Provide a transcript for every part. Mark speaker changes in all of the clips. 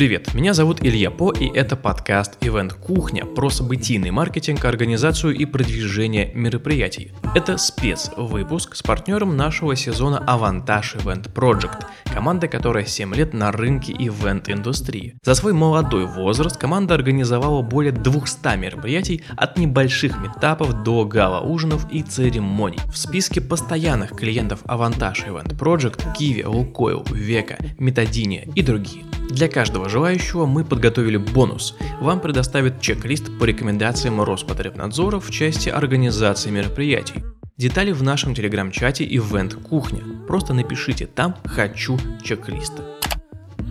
Speaker 1: Привет, меня зовут Илья По, и это подкаст Event Кухня про событийный маркетинг, организацию и продвижение мероприятий. Это спецвыпуск с партнером нашего сезона Авантаж Event Project, команда, которая 7 лет на рынке ивент-индустрии. За свой молодой возраст команда организовала более 200 мероприятий от небольших метапов до гала-ужинов и церемоний. В списке постоянных клиентов Авантаж Event Project Киви, Лукойл, Века, Метадиния и другие. Для каждого желающего мы подготовили бонус. Вам предоставят чек-лист по рекомендациям Роспотребнадзора в части организации мероприятий. Детали в нашем телеграм-чате Event Кухня. Просто напишите там «Хочу чек-лист».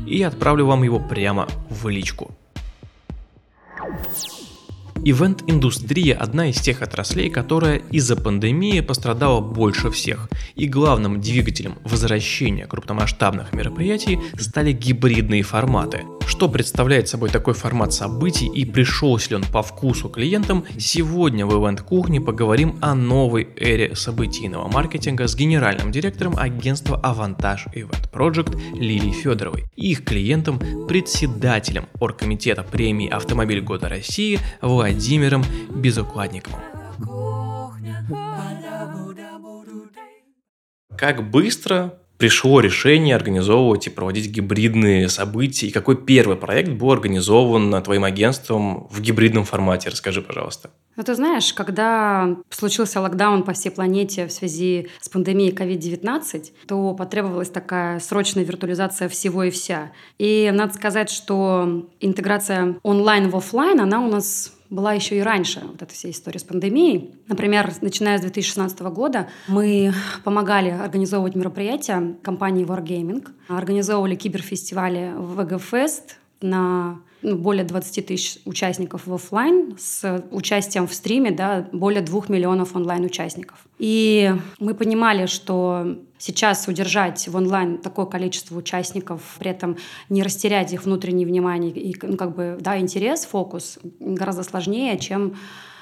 Speaker 1: И я отправлю вам его прямо в личку. Ивент-индустрия – одна из тех отраслей, которая из-за пандемии пострадала больше всех, и главным двигателем возвращения крупномасштабных мероприятий стали гибридные форматы. Что представляет собой такой формат событий и пришелся ли он по вкусу клиентам, сегодня в Event Кухне поговорим о новой эре событийного маркетинга с генеральным директором агентства Авантаж Event Project Лилией Федоровой и их клиентом, председателем оргкомитета премии «Автомобиль года России» Владимиром Владимиром Безукладниковым. Как быстро пришло решение организовывать и проводить гибридные события? И какой первый проект был организован твоим агентством в гибридном формате? Расскажи, пожалуйста.
Speaker 2: Ну, ты знаешь, когда случился локдаун по всей планете в связи с пандемией COVID-19, то потребовалась такая срочная виртуализация всего и вся. И надо сказать, что интеграция онлайн в офлайн, она у нас была еще и раньше, вот эта вся история с пандемией. Например, начиная с 2016 года мы помогали организовывать мероприятия компании Wargaming, организовывали киберфестивали в VGFest на ну, более 20 тысяч участников в офлайн с участием в стриме да, более 2 миллионов онлайн-участников. И мы понимали, что сейчас удержать в онлайн такое количество участников, при этом не растерять их внутреннее внимание и ну, как бы, да, интерес, фокус гораздо сложнее, чем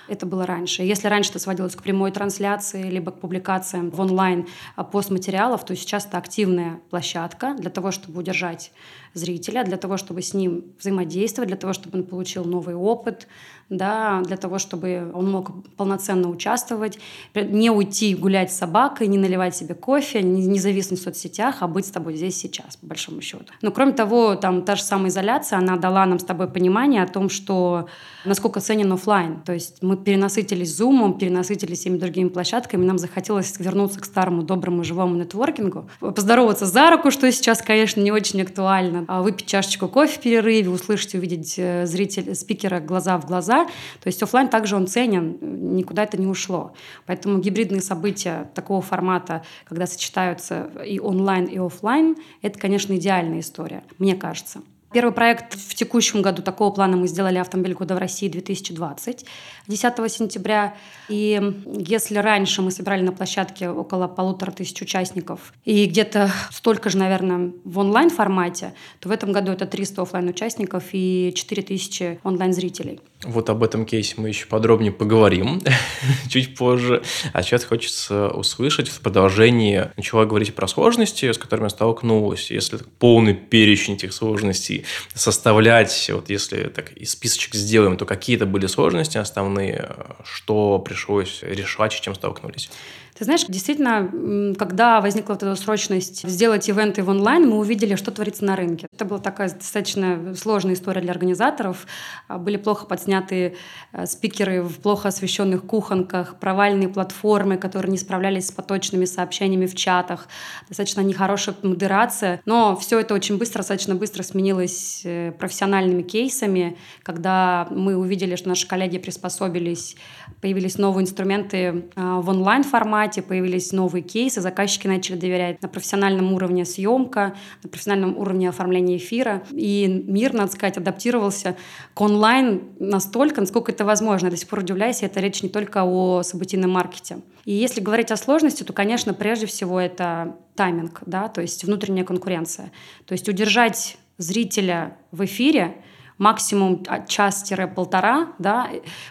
Speaker 2: это было раньше. Если раньше это сводилось к прямой трансляции, либо к публикациям в онлайн а, постматериалов, то сейчас это активная площадка для того, чтобы удержать зрителя, для того, чтобы с ним взаимодействовать, для того, чтобы он получил новый опыт, да, для того, чтобы он мог полноценно участвовать, не уйти гулять с собакой, не наливать себе кофе, не, зависнуть в соцсетях, а быть с тобой здесь сейчас, по большому счету. Но кроме того, там та же самая изоляция, она дала нам с тобой понимание о том, что насколько ценен офлайн. То есть мы перенасытились Zoom, перенасытились всеми другими площадками, нам захотелось вернуться к старому доброму живому нетворкингу, поздороваться за руку, что сейчас, конечно, не очень актуально, а выпить чашечку кофе в перерыве, услышать, увидеть э, зрителя, спикера глаза в глаза, то есть офлайн также он ценен, никуда это не ушло. Поэтому гибридные события такого формата, когда сочетаются и онлайн, и офлайн, это, конечно, идеальная история, мне кажется. Первый проект в текущем году такого плана мы сделали «Автомобиль года в России 2020» 10 сентября. И если раньше мы собирали на площадке около полутора тысяч участников и где-то столько же, наверное, в онлайн-формате, то в этом году это 300 офлайн участников и 4000 онлайн-зрителей.
Speaker 1: Вот об этом кейсе мы еще подробнее поговорим чуть позже. А сейчас хочется услышать в продолжении. Начала говорить про сложности, с которыми столкнулась. Если полный перечень этих сложностей составлять, вот если так и списочек сделаем, то какие-то были сложности основные, что пришлось решать, с чем столкнулись?
Speaker 2: Ты знаешь, действительно, когда возникла эта срочность сделать ивенты в онлайн, мы увидели, что творится на рынке. Это была такая достаточно сложная история для организаторов. А, были плохо подснятые э, спикеры в плохо освещенных кухонках, провальные платформы, которые не справлялись с поточными сообщениями в чатах, достаточно нехорошая модерация. Но все это очень быстро, достаточно быстро сменилось э, профессиональными кейсами, когда мы увидели, что наши коллеги приспособились, появились новые инструменты а, в онлайн-формате, формате, появились новые кейсы, заказчики начали доверять на профессиональном уровне съемка, на профессиональном уровне оформления эфира. И мир, надо сказать, адаптировался к онлайн настолько, насколько это возможно. Я до сих пор удивляюсь, это речь не только о событийном маркете. И если говорить о сложности, то, конечно, прежде всего это тайминг, да, то есть внутренняя конкуренция. То есть удержать зрителя в эфире – максимум час-полтора, да,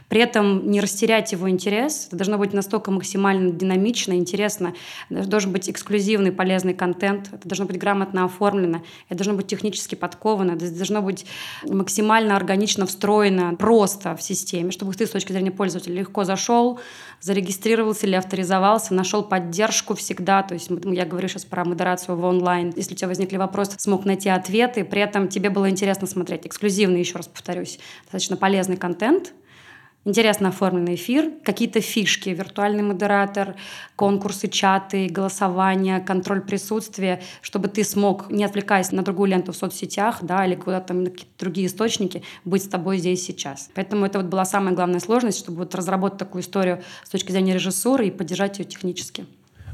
Speaker 2: при этом не растерять его интерес. Это должно быть настолько максимально динамично, интересно. Это должен быть эксклюзивный, полезный контент. Это должно быть грамотно оформлено. Это должно быть технически подковано. Это должно быть максимально органично встроено просто в системе, чтобы ты с точки зрения пользователя легко зашел, зарегистрировался или авторизовался, нашел поддержку всегда. То есть я говорю сейчас про модерацию в онлайн. Если у тебя возникли вопросы, смог найти ответы, при этом тебе было интересно смотреть. Эксклюзивный, еще раз повторюсь, достаточно полезный контент – интересно оформленный эфир, какие-то фишки, виртуальный модератор, конкурсы, чаты, голосование, контроль присутствия, чтобы ты смог, не отвлекаясь на другую ленту в соцсетях, да, или куда-то на какие-то другие источники, быть с тобой здесь сейчас. Поэтому это вот была самая главная сложность, чтобы вот разработать такую историю с точки зрения режиссуры и поддержать ее технически.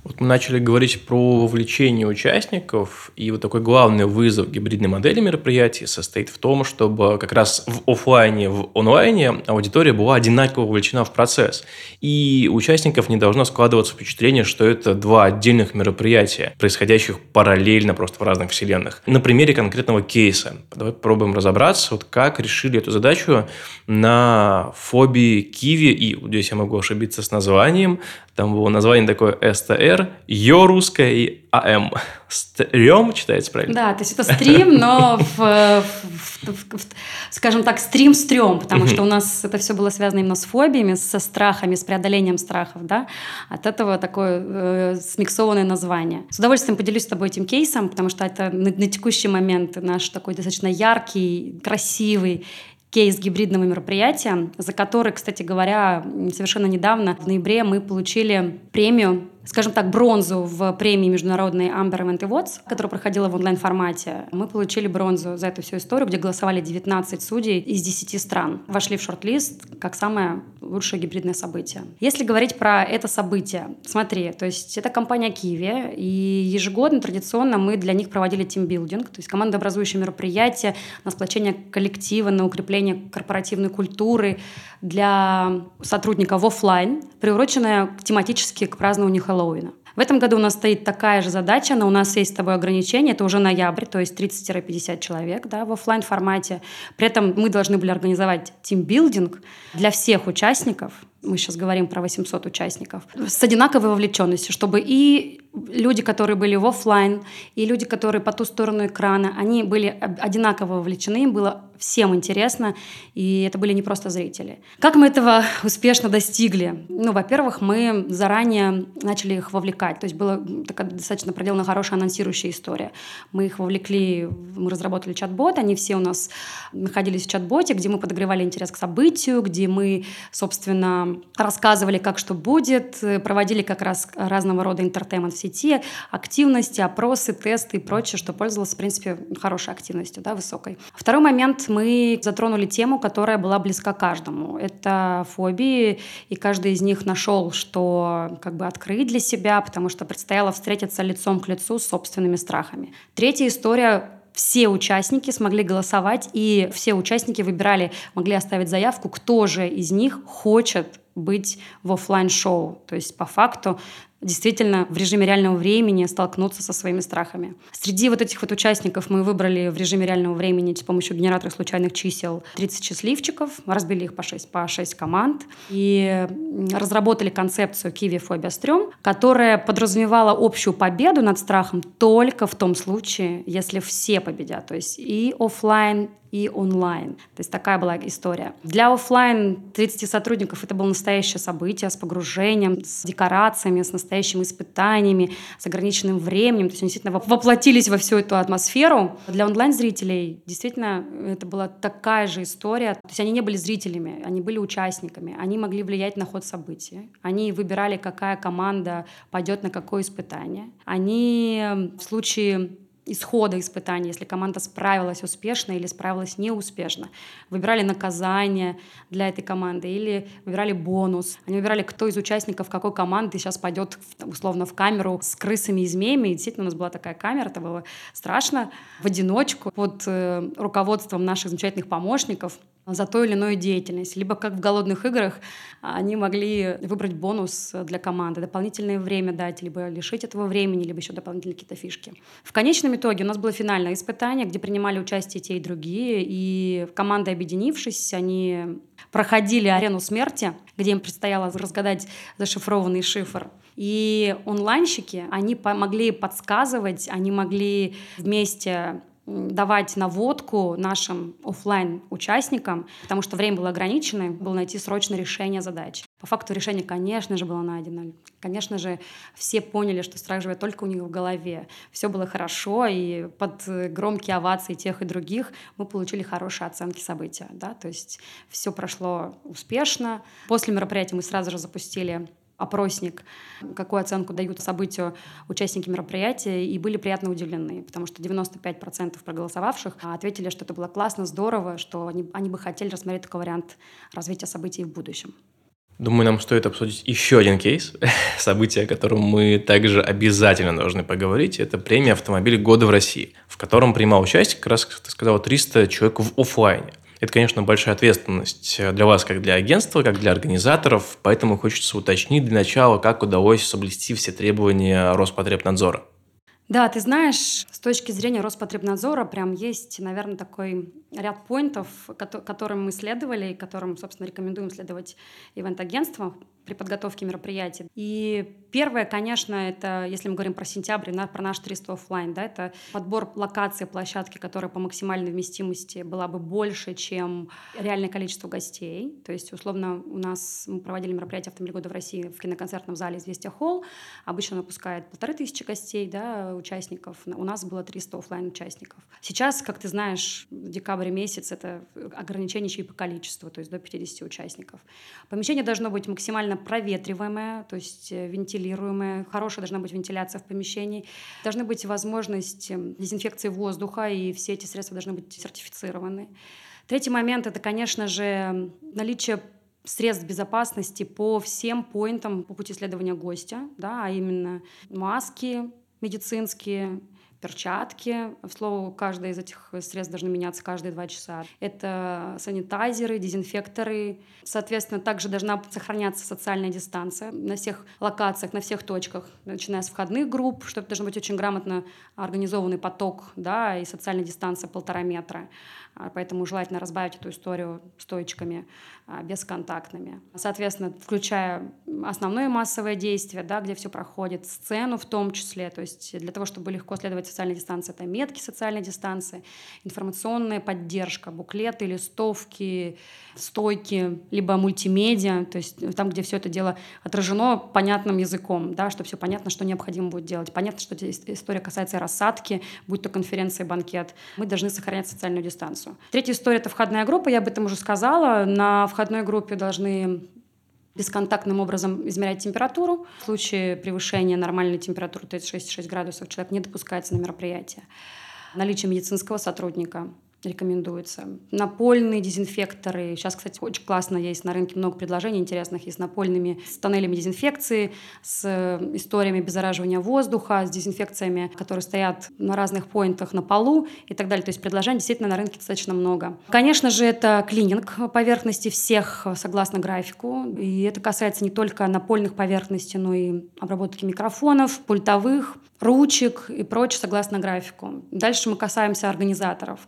Speaker 1: Вот мы начали говорить про вовлечение участников, и вот такой главный вызов гибридной модели мероприятий состоит в том, чтобы как раз в офлайне, в онлайне аудитория была одинаково вовлечена в процесс. И у участников не должно складываться впечатление, что это два отдельных мероприятия, происходящих параллельно просто в разных вселенных. На примере конкретного кейса. Давай попробуем разобраться, вот как решили эту задачу на фобии Киви, и здесь я могу ошибиться с названием, там было название такое СТР, Ё русское и АМ. Стрём читается правильно?
Speaker 2: Да, то есть это стрим, но в, в, в, в, скажем так, стрим-стрём, потому что у нас это все было связано именно с фобиями, со страхами, с преодолением страхов, да. От этого такое э, смиксованное название. С удовольствием поделюсь с тобой этим кейсом, потому что это на, на текущий момент наш такой достаточно яркий, красивый кейс гибридного мероприятия, за который, кстати говоря, совершенно недавно, в ноябре, мы получили премию скажем так, бронзу в премии международной Amber Event Awards, которая проходила в онлайн-формате. Мы получили бронзу за эту всю историю, где голосовали 19 судей из 10 стран. Вошли в шорт-лист как самое лучшее гибридное событие. Если говорить про это событие, смотри, то есть это компания Kiwi, и ежегодно, традиционно мы для них проводили тимбилдинг, то есть командообразующее мероприятие на сплочение коллектива, на укрепление корпоративной культуры для сотрудников офлайн, приуроченное тематически к празднованию Хэллоуина. В этом году у нас стоит такая же задача, но у нас есть с тобой ограничение, это уже ноябрь, то есть 30-50 человек да, в офлайн формате. При этом мы должны были организовать тимбилдинг для всех участников, мы сейчас говорим про 800 участников, с одинаковой вовлеченностью, чтобы и люди, которые были в офлайн, и люди, которые по ту сторону экрана, они были одинаково вовлечены, им было всем интересно, и это были не просто зрители. Как мы этого успешно достигли? Ну, во-первых, мы заранее начали их вовлекать, то есть была такая достаточно проделана хорошая анонсирующая история. Мы их вовлекли, мы разработали чат-бот, они все у нас находились в чат-боте, где мы подогревали интерес к событию, где мы, собственно, рассказывали, как что будет, проводили как раз разного рода интертеймент в сети, активности, опросы, тесты и прочее, что пользовалось, в принципе, хорошей активностью, да, высокой. Второй момент, мы затронули тему, которая была близка каждому. Это фобии, и каждый из них нашел, что как бы открыть для себя, потому что предстояло встретиться лицом к лицу с собственными страхами. Третья история все участники смогли голосовать, и все участники выбирали, могли оставить заявку, кто же из них хочет быть в офлайн шоу То есть по факту действительно в режиме реального времени столкнуться со своими страхами. Среди вот этих вот участников мы выбрали в режиме реального времени с помощью генератора случайных чисел 30 счастливчиков, разбили их по 6, по 6 команд и разработали концепцию Kiwi Phobia Стрём, которая подразумевала общую победу над страхом только в том случае, если все победят. То есть и офлайн, и онлайн. То есть такая была история. Для офлайн 30 сотрудников это было настоящее событие с погружением, с декорациями, с настоящими испытаниями, с ограниченным временем. То есть они действительно воплотились во всю эту атмосферу. Для онлайн-зрителей действительно это была такая же история. То есть они не были зрителями, они были участниками. Они могли влиять на ход событий. Они выбирали, какая команда пойдет на какое испытание. Они в случае исхода испытаний, если команда справилась успешно или справилась неуспешно. Выбирали наказание для этой команды или выбирали бонус. Они выбирали, кто из участников какой команды сейчас пойдет условно в камеру с крысами и змеями. И действительно у нас была такая камера, это было страшно. В одиночку под э, руководством наших замечательных помощников за ту или иную деятельность. Либо как в «Голодных играх» они могли выбрать бонус для команды, дополнительное время дать, либо лишить этого времени, либо еще дополнительные какие-то фишки. В конечном итоге у нас было финальное испытание, где принимали участие те и другие, и команды, объединившись, они проходили арену смерти, где им предстояло разгадать зашифрованный шифр. И онлайнщики, они могли подсказывать, они могли вместе давать наводку нашим офлайн участникам, потому что время было ограничено, было найти срочное решение задач. По факту решение, конечно же, было найдено. Конечно же, все поняли, что страх живет только у них в голове. Все было хорошо, и под громкие овации тех и других мы получили хорошие оценки события. Да? То есть все прошло успешно. После мероприятия мы сразу же запустили опросник, какую оценку дают событию участники мероприятия, и были приятно удивлены, потому что 95% проголосовавших ответили, что это было классно, здорово, что они, они бы хотели рассмотреть такой вариант развития событий в будущем.
Speaker 1: Думаю, нам стоит обсудить еще один кейс, событие, о котором мы также обязательно должны поговорить. Это премия «Автомобиль года в России», в котором принимал участие, как раз, ты сказала, 300 человек в офлайне. Это, конечно, большая ответственность для вас, как для агентства, как для организаторов, поэтому хочется уточнить для начала, как удалось соблюсти все требования Роспотребнадзора.
Speaker 2: Да, ты знаешь, с точки зрения Роспотребнадзора прям есть, наверное, такой ряд поинтов, которым мы следовали и которым, собственно, рекомендуем следовать ивент-агентствам при подготовке мероприятий. И первое, конечно, это, если мы говорим про сентябрь, про наш 300 офлайн, да, это подбор локации площадки, которая по максимальной вместимости была бы больше, чем реальное количество гостей. То есть, условно, у нас мы проводили мероприятие «Автомобиль года в России» в киноконцертном зале «Известия Холл». Обычно он выпускает полторы тысячи гостей, да, участников. У нас было 300 офлайн участников. Сейчас, как ты знаешь, в декабре месяц это ограничение еще и по количеству, то есть до 50 участников. Помещение должно быть максимально максимально проветриваемая, то есть э, вентилируемая, хорошая должна быть вентиляция в помещении, должны быть возможность эм, дезинфекции воздуха, и все эти средства должны быть сертифицированы. Третий момент — это, конечно же, наличие средств безопасности по всем поинтам по пути следования гостя, да, а именно маски медицинские, перчатки. В слово, каждое из этих средств должны меняться каждые два часа. Это санитайзеры, дезинфекторы. Соответственно, также должна сохраняться социальная дистанция на всех локациях, на всех точках, начиная с входных групп, что это должен быть очень грамотно организованный поток, да, и социальная дистанция полтора метра. А, поэтому желательно разбавить эту историю стоечками а, бесконтактными. Соответственно, включая основное массовое действие, да, где все проходит, сцену в том числе, то есть для того, чтобы легко следовать социальной дистанции, это метки социальной дистанции, информационная поддержка, буклеты, листовки, стойки, либо мультимедиа, то есть там, где все это дело отражено понятным языком, да, чтобы все понятно, что необходимо будет делать. Понятно, что история касается рассадки, будь то конференция, банкет. Мы должны сохранять социальную дистанцию. Третья история — это входная группа, я об этом уже сказала. На входной группе должны бесконтактным образом измерять температуру. В случае превышения нормальной температуры 36,6 градусов человек не допускается на мероприятие. Наличие медицинского сотрудника рекомендуется. Напольные дезинфекторы. Сейчас, кстати, очень классно есть на рынке много предложений интересных. Есть с напольными, с тоннелями дезинфекции, с э, историями обеззараживания воздуха, с дезинфекциями, которые стоят на разных поинтах на полу и так далее. То есть предложений действительно на рынке достаточно много. Конечно же, это клининг поверхности всех согласно графику. И это касается не только напольных поверхностей, но и обработки микрофонов, пультовых, ручек и прочее согласно графику. Дальше мы касаемся организаторов,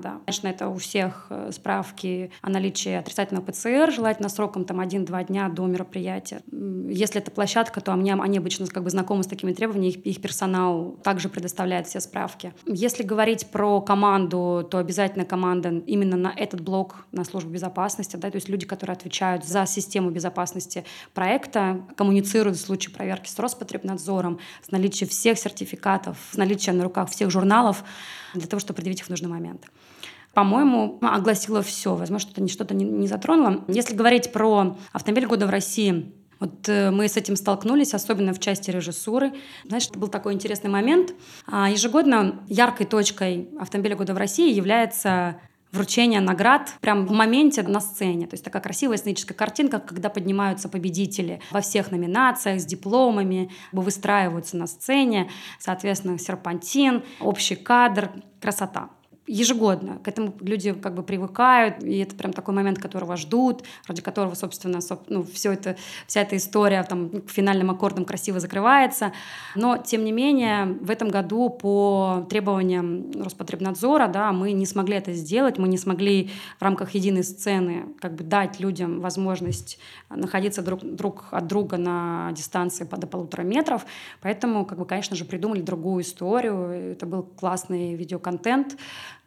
Speaker 2: команда. Конечно, это у всех э, справки о наличии отрицательного ПЦР, желательно сроком там 1-2 дня до мероприятия. Если это площадка, то они, они обычно как бы знакомы с такими требованиями, их, их персонал также предоставляет все справки. Если говорить про команду, то обязательно команда именно на этот блок, на службу безопасности, да, то есть люди, которые отвечают за систему безопасности проекта, коммуницируют в случае проверки с Роспотребнадзором, с наличием всех сертификатов, с наличием на руках всех журналов для того, чтобы предъявить их в нужный момент. По-моему, огласила все. Возможно, что-то что не, не затронула. Если говорить про автомобиль года в России, вот э, мы с этим столкнулись, особенно в части режиссуры. Знаешь, это был такой интересный момент. А, ежегодно яркой точкой автомобиля года в России является вручение наград прям в моменте на сцене. То есть такая красивая сценическая картинка, когда поднимаются победители во всех номинациях с дипломами, выстраиваются на сцене, соответственно, серпантин, общий кадр, красота. Ежегодно. К этому люди как бы привыкают, и это прям такой момент, которого ждут, ради которого, собственно, ну, все это, вся эта история там финальным аккордом красиво закрывается. Но, тем не менее, в этом году по требованиям Роспотребнадзора да, мы не смогли это сделать, мы не смогли в рамках единой сцены как бы дать людям возможность находиться друг, друг от друга на дистанции до полутора метров. Поэтому, как бы, конечно же, придумали другую историю. Это был классный видеоконтент,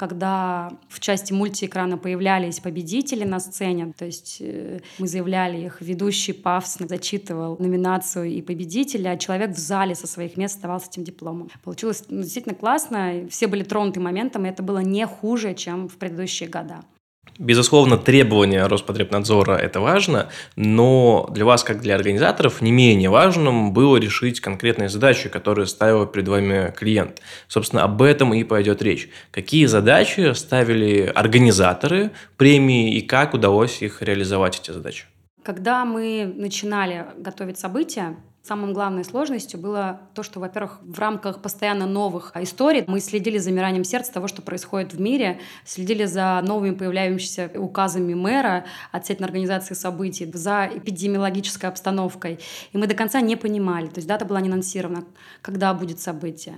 Speaker 2: когда в части мультиэкрана появлялись победители на сцене. То есть э, мы заявляли их, ведущий пафосно зачитывал номинацию и победителя, а человек в зале со своих мест оставался этим дипломом. Получилось ну, действительно классно, все были тронуты моментом, и это было не хуже, чем в предыдущие года.
Speaker 1: Безусловно, требования Роспотребнадзора – это важно, но для вас, как для организаторов, не менее важным было решить конкретные задачи, которые ставил перед вами клиент. Собственно, об этом и пойдет речь. Какие задачи ставили организаторы премии и как удалось их реализовать, эти задачи?
Speaker 2: Когда мы начинали готовить события, Самым главной сложностью было то, что, во-первых, в рамках постоянно новых историй мы следили за замиранием сердца того, что происходит в мире, следили за новыми появляющимися указами мэра относительно организации событий, за эпидемиологической обстановкой. И мы до конца не понимали, то есть дата была не анонсирована, когда будет событие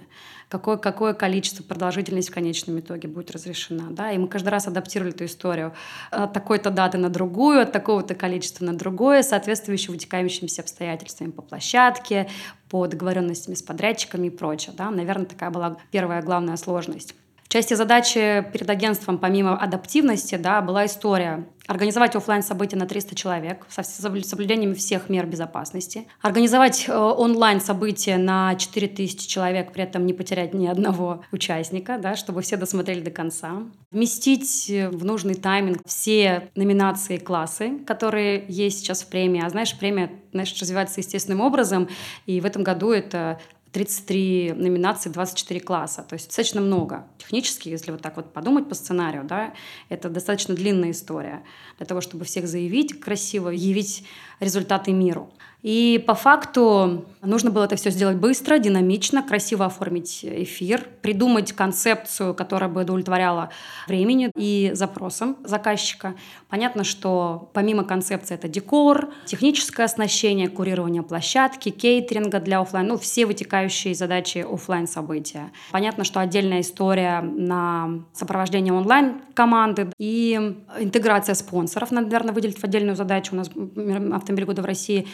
Speaker 2: какое, какое количество, продолжительность в конечном итоге будет разрешена. Да? И мы каждый раз адаптировали эту историю от такой-то даты на другую, от такого-то количества на другое, соответствующие вытекающимся обстоятельствами по площадке, по договоренностям с подрядчиками и прочее. Да? Наверное, такая была первая главная сложность. В части задачи перед агентством, помимо адаптивности, да, была история. Организовать офлайн события на 300 человек со соблюдением всех мер безопасности, организовать э, онлайн события на 4000 человек, при этом не потерять ни одного участника, да, чтобы все досмотрели до конца, вместить в нужный тайминг все номинации классы, которые есть сейчас в премии. А знаешь, премия знаешь, развивается естественным образом, и в этом году это 33 номинации, 24 класса. То есть достаточно много. Технически, если вот так вот подумать по сценарию, да, это достаточно длинная история для того, чтобы всех заявить красиво, явить результаты миру. И по факту нужно было это все сделать быстро, динамично, красиво оформить эфир, придумать концепцию, которая бы удовлетворяла времени и запросам заказчика. Понятно, что помимо концепции это декор, техническое оснащение, курирование площадки, кейтеринга для офлайн, ну, все вытекающие задачи офлайн события. Понятно, что отдельная история на сопровождение онлайн команды и интеграция спонсоров, надо, наверное, выделить в отдельную задачу. У нас автомобиль года в России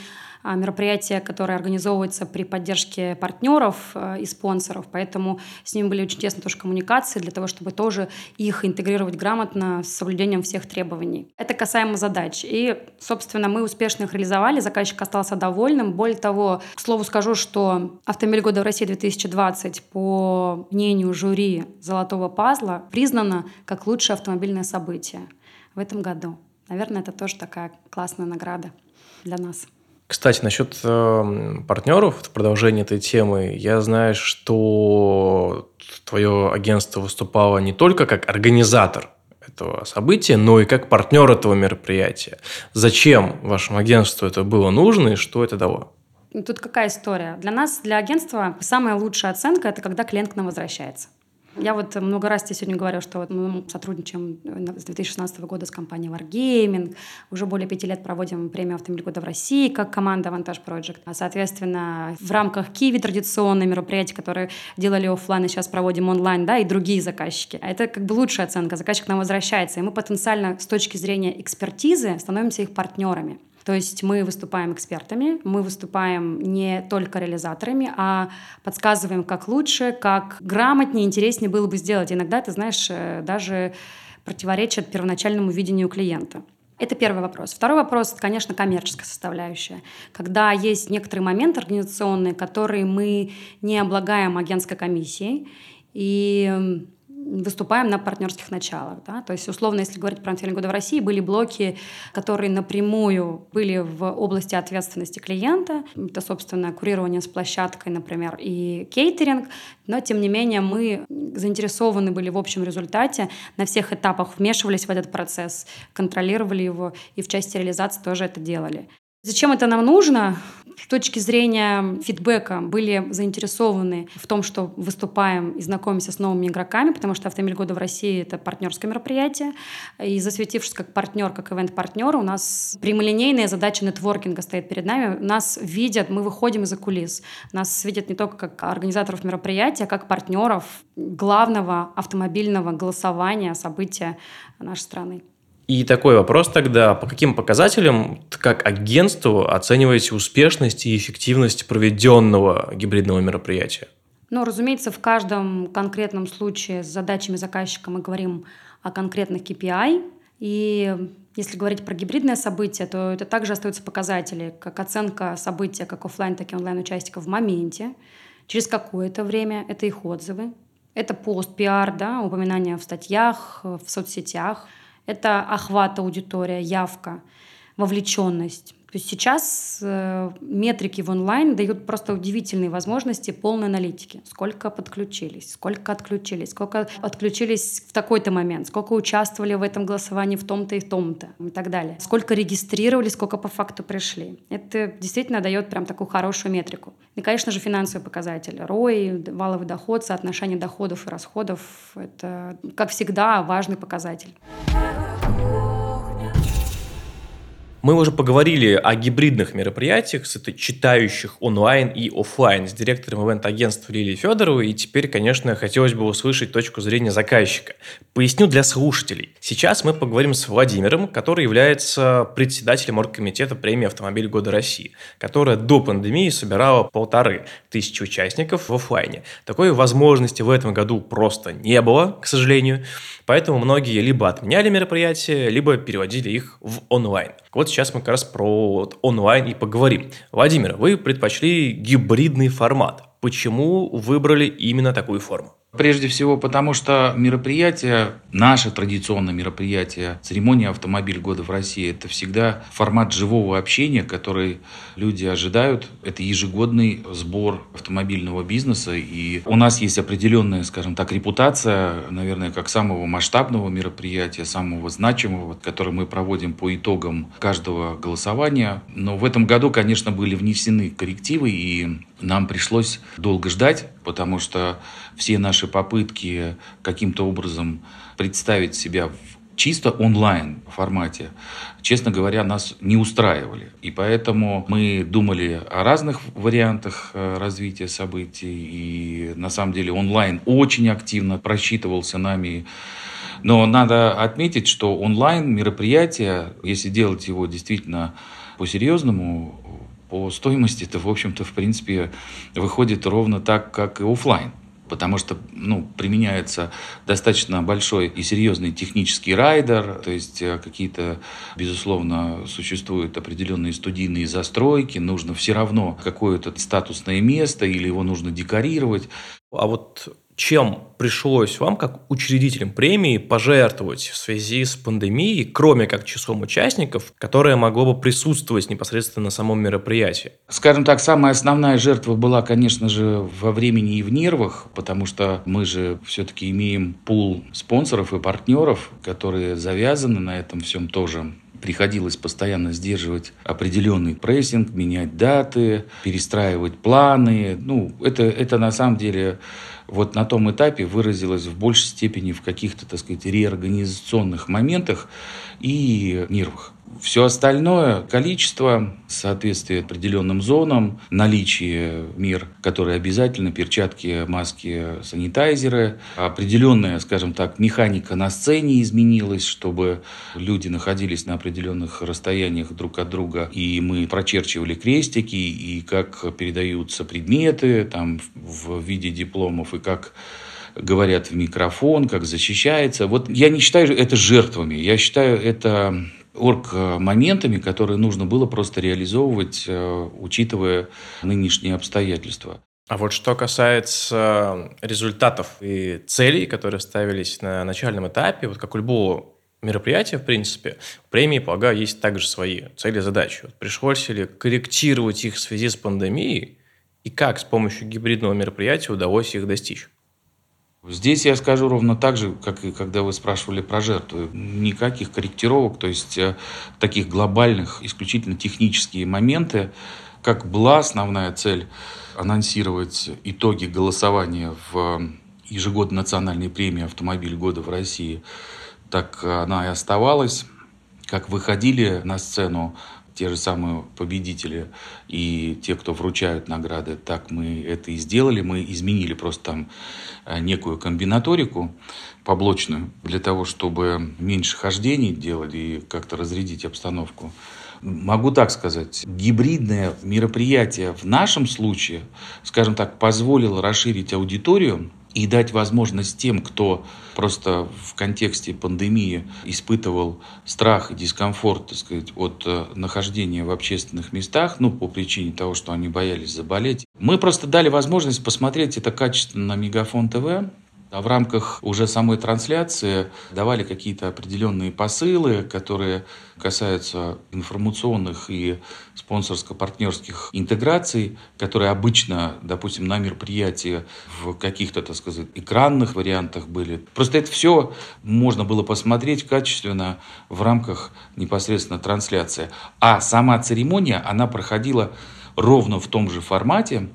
Speaker 2: мероприятие, которое организовывается при поддержке партнеров э, и спонсоров, поэтому с ними были очень тесные тоже коммуникации для того, чтобы тоже их интегрировать грамотно с соблюдением всех требований. Это касаемо задач. И, собственно, мы успешно их реализовали, заказчик остался довольным. Более того, к слову скажу, что «Автомобиль года в России 2020» по мнению жюри «Золотого пазла» признано как лучшее автомобильное событие в этом году. Наверное, это тоже такая классная награда для нас.
Speaker 1: Кстати, насчет э, партнеров, в продолжении этой темы, я знаю, что твое агентство выступало не только как организатор этого события, но и как партнер этого мероприятия. Зачем вашему агентству это было нужно и что это дало?
Speaker 2: Тут какая история? Для нас, для агентства, самая лучшая оценка – это когда клиент к нам возвращается. Я вот много раз тебе сегодня говорю, что мы сотрудничаем с 2016 года с компанией Wargaming, уже более пяти лет проводим премию «Автомобиль года в России» как команда «Вантаж Project. А, соответственно, в рамках Киви традиционные мероприятия, которые делали офлайн, и сейчас проводим онлайн, да, и другие заказчики. А это как бы лучшая оценка. Заказчик к нам возвращается, и мы потенциально с точки зрения экспертизы становимся их партнерами. То есть мы выступаем экспертами, мы выступаем не только реализаторами, а подсказываем, как лучше, как грамотнее, интереснее было бы сделать. Иногда, ты знаешь, э, даже противоречит первоначальному видению клиента. Это первый вопрос. Второй вопрос, это, конечно, коммерческая составляющая. Когда есть некоторые моменты организационные, которые мы не облагаем агентской комиссией, и выступаем на партнерских началах. Да? То есть, условно, если говорить про антивалин года в России, были блоки, которые напрямую были в области ответственности клиента. Это, собственно, курирование с площадкой, например, и кейтеринг. Но, тем не менее, мы заинтересованы были в общем результате, на всех этапах вмешивались в этот процесс, контролировали его и в части реализации тоже это делали. Зачем это нам нужно? С точки зрения фидбэка были заинтересованы в том, что выступаем и знакомимся с новыми игроками, потому что «Автомобиль года» в России — это партнерское мероприятие. И засветившись как партнер, как ивент-партнер, у нас прямолинейная задача нетворкинга стоит перед нами. Нас видят, мы выходим из-за кулис. Нас видят не только как организаторов мероприятия, а как партнеров главного автомобильного голосования, события нашей страны.
Speaker 1: И такой вопрос тогда, по каким показателям, как агентству, оцениваете успешность и эффективность проведенного гибридного мероприятия?
Speaker 2: Ну, разумеется, в каждом конкретном случае с задачами заказчика мы говорим о конкретных KPI. И если говорить про гибридное событие, то это также остаются показатели, как оценка события как офлайн, так и онлайн участников в моменте, через какое-то время, это их отзывы, это пост-пиар, да, упоминания в статьях, в соцсетях – это охват аудитория, явка, вовлеченность. То есть сейчас э, метрики в онлайн дают просто удивительные возможности полной аналитики. Сколько подключились, сколько отключились, сколько отключились в такой-то момент, сколько участвовали в этом голосовании в том-то и в том-то и так далее. Сколько регистрировали, сколько по факту пришли. Это действительно дает прям такую хорошую метрику. И, конечно же, финансовые показатели. ROI, валовый доход, соотношение доходов и расходов — это, как всегда, важный показатель.
Speaker 1: Мы уже поговорили о гибридных мероприятиях, читающих онлайн и офлайн с директором ивент-агентства Лилией Федоровой, и теперь, конечно, хотелось бы услышать точку зрения заказчика. Поясню для слушателей. Сейчас мы поговорим с Владимиром, который является председателем оргкомитета премии «Автомобиль года России», которая до пандемии собирала полторы тысячи участников в офлайне. Такой возможности в этом году просто не было, к сожалению, поэтому многие либо отменяли мероприятия, либо переводили их в онлайн. Вот сейчас мы как раз про онлайн и поговорим. Владимир, вы предпочли гибридный формат. Почему выбрали именно такую форму?
Speaker 3: Прежде всего потому, что мероприятие, наше традиционное мероприятие, церемония «Автомобиль года в России» – это всегда формат живого общения, который люди ожидают. Это ежегодный сбор автомобильного бизнеса. И у нас есть определенная, скажем так, репутация, наверное, как самого масштабного мероприятия, самого значимого, который мы проводим по итогам каждого голосования. Но в этом году, конечно, были внесены коррективы, и нам пришлось долго ждать, потому что все наши попытки каким-то образом представить себя в чисто онлайн формате, честно говоря, нас не устраивали. И поэтому мы думали о разных вариантах э, развития событий. И на самом деле онлайн очень активно просчитывался нами. Но надо отметить, что онлайн мероприятие, если делать его действительно по-серьезному, по стоимости это, в общем-то, в принципе, выходит ровно так, как и офлайн. Потому что ну, применяется достаточно большой и серьезный технический райдер, то есть э, какие-то, безусловно, существуют определенные студийные застройки, нужно все равно какое-то статусное место или его нужно декорировать.
Speaker 1: А вот чем пришлось вам, как учредителям премии, пожертвовать в связи с пандемией, кроме как числом участников, которое могло бы присутствовать непосредственно на самом мероприятии?
Speaker 3: Скажем так, самая основная жертва была, конечно же, во времени и в нервах, потому что мы же все-таки имеем пул спонсоров и партнеров, которые завязаны на этом всем тоже приходилось постоянно сдерживать определенный прессинг, менять даты, перестраивать планы. Ну, это, это на самом деле вот на том этапе выразилось в большей степени в каких-то, так сказать, реорганизационных моментах и нервах. Все остальное, количество, соответствие определенным зонам, наличие мер, которые обязательно, перчатки, маски, санитайзеры, определенная, скажем так, механика на сцене изменилась, чтобы люди находились на определенных расстояниях друг от друга, и мы прочерчивали крестики, и как передаются предметы там, в виде дипломов, и как говорят в микрофон, как защищается. Вот я не считаю это жертвами, я считаю это орг-моментами, которые нужно было просто реализовывать, э, учитывая нынешние обстоятельства.
Speaker 1: А вот что касается результатов и целей, которые ставились на начальном этапе, вот как у любого мероприятия, в принципе, премии, полагаю, есть также свои цели и задачи. Пришлось ли корректировать их в связи с пандемией, и как с помощью гибридного мероприятия удалось их достичь?
Speaker 3: Здесь я скажу ровно так же, как и когда вы спрашивали про жертвы. Никаких корректировок, то есть э, таких глобальных, исключительно технические моменты, как была основная цель анонсировать итоги голосования в ежегодной национальной премии «Автомобиль года в России», так она и оставалась. Как выходили на сцену те же самые победители и те, кто вручают награды, так мы это и сделали. Мы изменили просто там э, некую комбинаторику поблочную для того, чтобы меньше хождений делать и как-то разрядить обстановку. Могу так сказать, гибридное мероприятие в нашем случае, скажем так, позволило расширить аудиторию и дать возможность тем, кто просто в контексте пандемии испытывал страх и дискомфорт так сказать, от э, нахождения в общественных местах, ну, по причине того, что они боялись заболеть. Мы просто дали возможность посмотреть это качественно на Мегафон ТВ, а в рамках уже самой трансляции давали какие-то определенные посылы, которые касаются информационных и спонсорско-партнерских интеграций, которые обычно, допустим, на мероприятии в каких-то, так сказать, экранных вариантах были. Просто это все можно было посмотреть качественно в рамках непосредственно трансляции. А сама церемония, она проходила ровно в том же формате,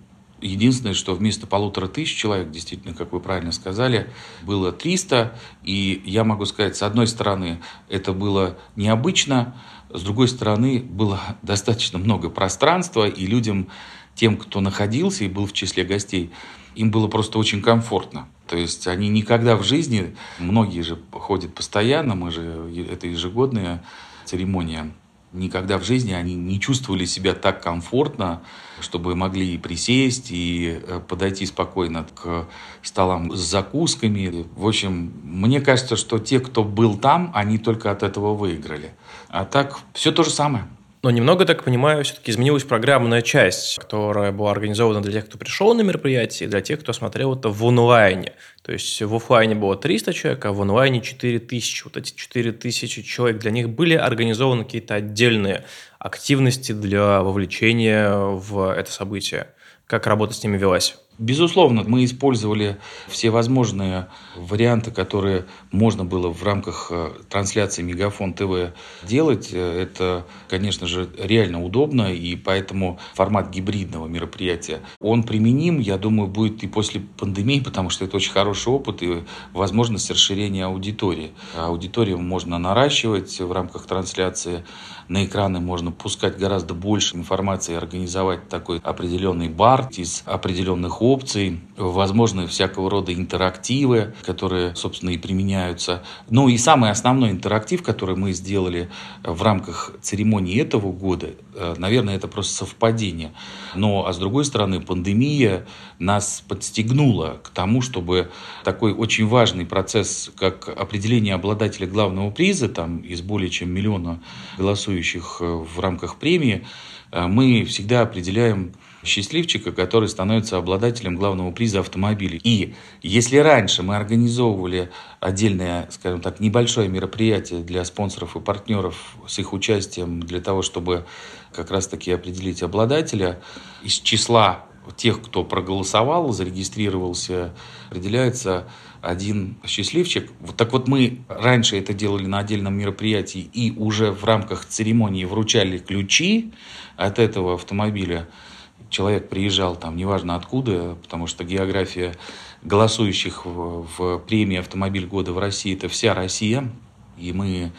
Speaker 3: Единственное, что вместо полутора тысяч человек, действительно, как вы правильно сказали, было 300. И я могу сказать, с одной стороны, это было необычно, с другой стороны, было достаточно много пространства, и людям, тем, кто находился и был в числе гостей, им было просто очень комфортно. То есть они никогда в жизни, многие же ходят постоянно, мы же, это ежегодная церемония, никогда в жизни они не чувствовали себя так комфортно, чтобы могли и присесть, и э, подойти спокойно к столам с закусками. В общем, мне кажется, что те, кто был там, они только от этого выиграли. А так, все то же самое.
Speaker 1: Но немного, так понимаю, все-таки изменилась программная часть, которая была организована для тех, кто пришел на мероприятие, и для тех, кто смотрел это в онлайне. То есть в офлайне было 300 человек, а в онлайне 4000. Вот эти 4000 человек, для них были организованы какие-то отдельные активности для вовлечения в это событие. Как работа с ними велась?
Speaker 3: Безусловно, мы использовали все возможные варианты, которые можно было в рамках э, трансляции Мегафон ТВ делать. Это, конечно же, реально удобно, и поэтому формат гибридного мероприятия, он применим, я думаю, будет и после пандемии, потому что это очень хороший опыт и возможность расширения аудитории. Аудиторию можно наращивать в рамках трансляции, на экраны можно пускать гораздо больше информации, организовать такой определенный бар из определенных опций, возможны всякого рода интерактивы, которые, собственно, и применяются. Ну и самый основной интерактив, который мы сделали в рамках церемонии этого года, э, наверное, это просто совпадение. Но, а с другой стороны, пандемия нас подстегнула к тому, чтобы такой очень важный процесс, как определение обладателя главного приза, там из более чем миллиона голосующих э, в рамках премии, э, мы всегда определяем счастливчика, который становится обладателем главного приза автомобиля. И если раньше мы организовывали отдельное, скажем так, небольшое мероприятие для спонсоров и партнеров с их участием для того, чтобы как раз-таки определить обладателя из числа тех, кто проголосовал, зарегистрировался, определяется один счастливчик. Вот так вот мы раньше это делали на отдельном мероприятии и уже в рамках церемонии вручали ключи от этого автомобиля человек приезжал там, неважно откуда, потому что география голосующих в, в премии «Автомобиль года» в России – это вся Россия. И мы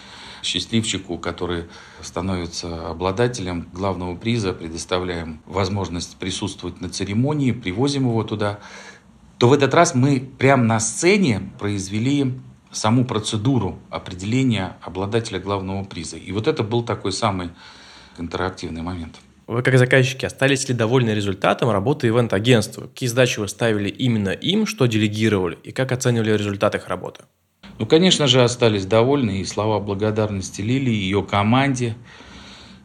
Speaker 3: счастливчику, который становится обладателем главного приза, предоставляем возможность присутствовать на церемонии, привозим его туда, то в этот раз мы прямо на сцене произвели саму процедуру определения обладателя главного приза. И вот это был такой самый интерактивный момент.
Speaker 1: Вы как заказчики остались ли довольны результатом работы ивент-агентства? Какие задачи вы ставили именно им, что делегировали и как оценивали результат их работы?
Speaker 3: Ну, конечно же, остались довольны и слова благодарности Лили, ее команде.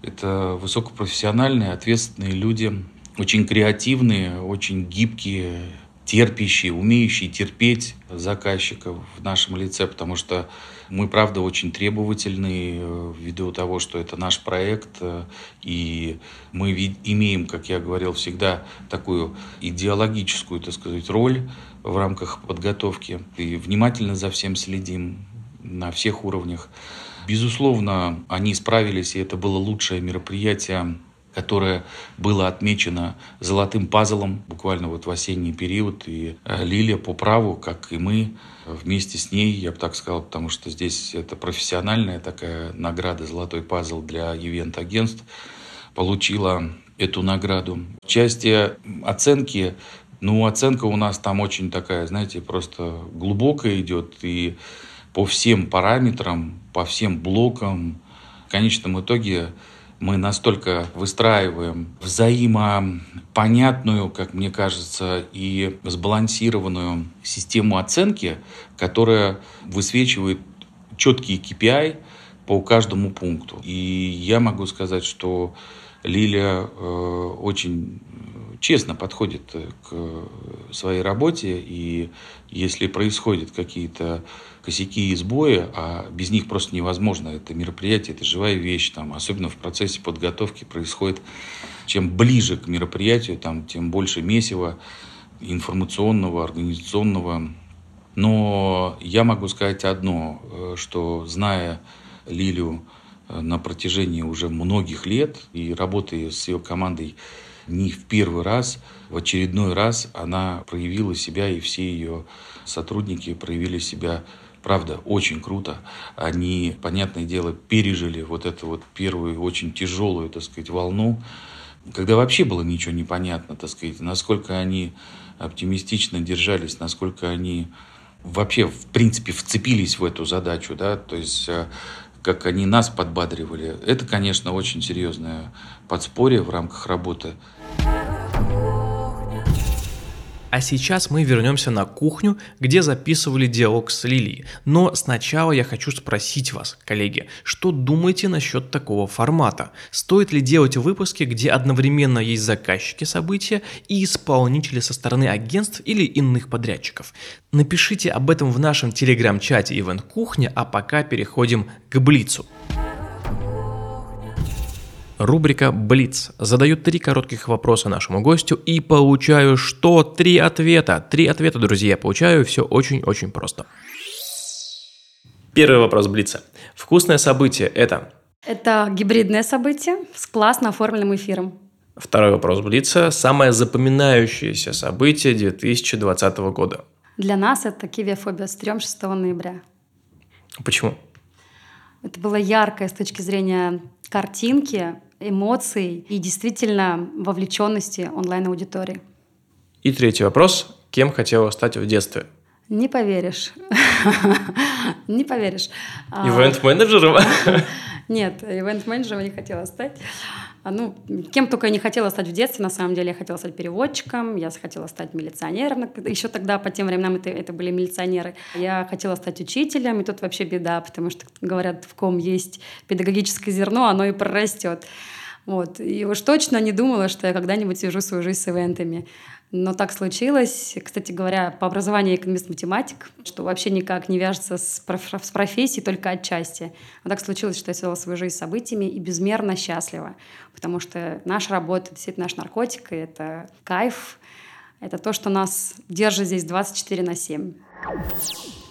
Speaker 3: Это высокопрофессиональные, ответственные люди, очень креативные, очень гибкие, терпящий, умеющий терпеть заказчиков в нашем лице, потому что мы, правда, очень требовательны э, ввиду того, что это наш проект, э, и мы имеем, как я говорил, всегда такую идеологическую, так сказать, роль в рамках подготовки, и внимательно за всем следим на всех уровнях. Безусловно, они справились, и это было лучшее мероприятие которое было отмечено золотым пазлом буквально вот в осенний период. И э, Лилия по праву, как и мы, вместе с ней, я бы так сказал, потому что здесь это профессиональная такая награда «Золотой пазл» для ивент-агентств, получила эту награду. В части оценки, ну, оценка у нас там очень такая, знаете, просто глубокая идет, и по всем параметрам, по всем блокам, в конечном итоге мы настолько выстраиваем взаимопонятную, как мне кажется, и сбалансированную систему оценки, которая высвечивает четкие KPI по каждому пункту. И я могу сказать, что Лиля э, очень честно подходит к своей работе, и если происходят какие-то косяки и сбои, а без них просто невозможно. Это мероприятие, это живая вещь, там, особенно в процессе подготовки происходит. Чем ближе к мероприятию, там, тем больше месива информационного, организационного. Но я могу сказать одно, э, что зная Лилю э, на протяжении уже многих лет и работая с ее командой не в первый раз, в очередной раз она проявила себя, и все ее сотрудники проявили себя Правда, очень круто. Они, понятное дело, пережили вот эту вот первую очень тяжелую, так сказать, волну, когда вообще было ничего непонятно, так сказать, насколько они оптимистично держались, насколько они вообще, в принципе, вцепились в эту задачу, да, то есть э, как они нас подбадривали. Это, конечно, очень серьезное подспорье в рамках работы.
Speaker 1: А сейчас мы вернемся на кухню, где записывали диалог с Лилией. Но сначала я хочу спросить вас, коллеги, что думаете насчет такого формата? Стоит ли делать выпуски, где одновременно есть заказчики события и исполнители со стороны агентств или иных подрядчиков? Напишите об этом в нашем телеграм-чате Event Кухня, а пока переходим к Блицу. Рубрика «Блиц». Задаю три коротких вопроса нашему гостю и получаю что? Три ответа. Три ответа, друзья, получаю. Все очень-очень просто. Первый вопрос Блица. Вкусное событие – это?
Speaker 2: Это гибридное событие с классно оформленным эфиром.
Speaker 1: Второй вопрос Блица. Самое запоминающееся событие 2020 года?
Speaker 2: Для нас это Кивиофобия стрём 6 ноября.
Speaker 1: Почему?
Speaker 2: Это было яркое с точки зрения картинки, эмоций и действительно вовлеченности онлайн-аудитории.
Speaker 1: И третий вопрос. Кем хотела стать в детстве?
Speaker 2: Не поверишь. Не поверишь.
Speaker 1: А, ивент-менеджером?
Speaker 2: Нет, ивент-менеджером не хотела стать. А, ну, кем только я не хотела стать в детстве, на самом деле. Я хотела стать переводчиком, я хотела стать милиционером. Еще тогда, по тем временам, это, это были милиционеры. Я хотела стать учителем, и тут вообще беда, потому что, говорят, в ком есть педагогическое зерно, оно и прорастет. Вот. И уж точно не думала, что я когда-нибудь свяжу свою жизнь с ивентами. Но так случилось. Кстати говоря, по образованию экономист-математик, что вообще никак не вяжется с, проф- с профессией, только отчасти. Но так случилось, что я свела свою жизнь с событиями и безмерно счастлива. Потому что наша работа, действительно наш наркотик, и это кайф, это то, что нас держит здесь 24 на 7.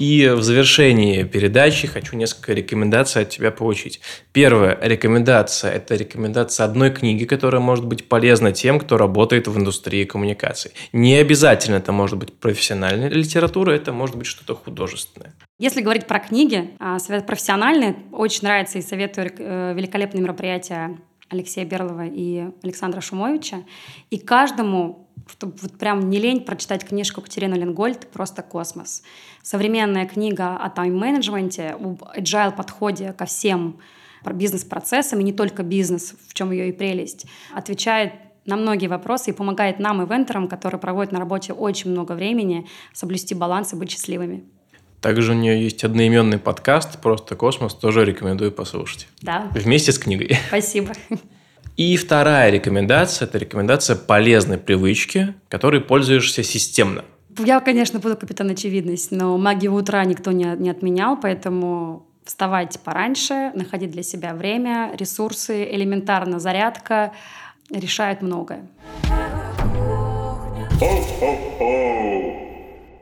Speaker 1: И в завершении передачи хочу несколько рекомендаций от тебя получить. Первая рекомендация – это рекомендация одной книги, которая может быть полезна тем, кто работает в индустрии коммуникаций. Не обязательно это может быть профессиональная литература, это может быть что-то художественное.
Speaker 2: Если говорить про книги, а, профессиональные, очень нравится и советую э, великолепные мероприятия Алексея Берлова и Александра Шумовича. И каждому чтобы вот прям не лень прочитать книжку Катерины Ленгольд «Просто космос». Современная книга о тайм-менеджменте, об agile подходе ко всем бизнес-процессам, и не только бизнес, в чем ее и прелесть, отвечает на многие вопросы и помогает нам, ивентерам, которые проводят на работе очень много времени, соблюсти баланс и быть счастливыми.
Speaker 1: Также у нее есть одноименный подкаст «Просто космос», тоже рекомендую послушать.
Speaker 2: Да.
Speaker 1: Вместе с книгой.
Speaker 2: Спасибо.
Speaker 1: И вторая рекомендация – это рекомендация полезной привычки, которой пользуешься системно.
Speaker 2: Я, конечно, буду капитан очевидность, но магию утра никто не, не отменял, поэтому вставать пораньше, находить для себя время, ресурсы, элементарно зарядка решает многое.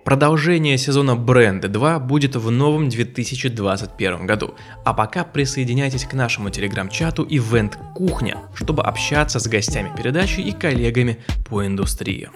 Speaker 1: Продолжение сезона Бренды 2 будет в новом 2021 году. А пока присоединяйтесь к нашему телеграм-чату Event Кухня, чтобы общаться с гостями передачи и коллегами по индустрии.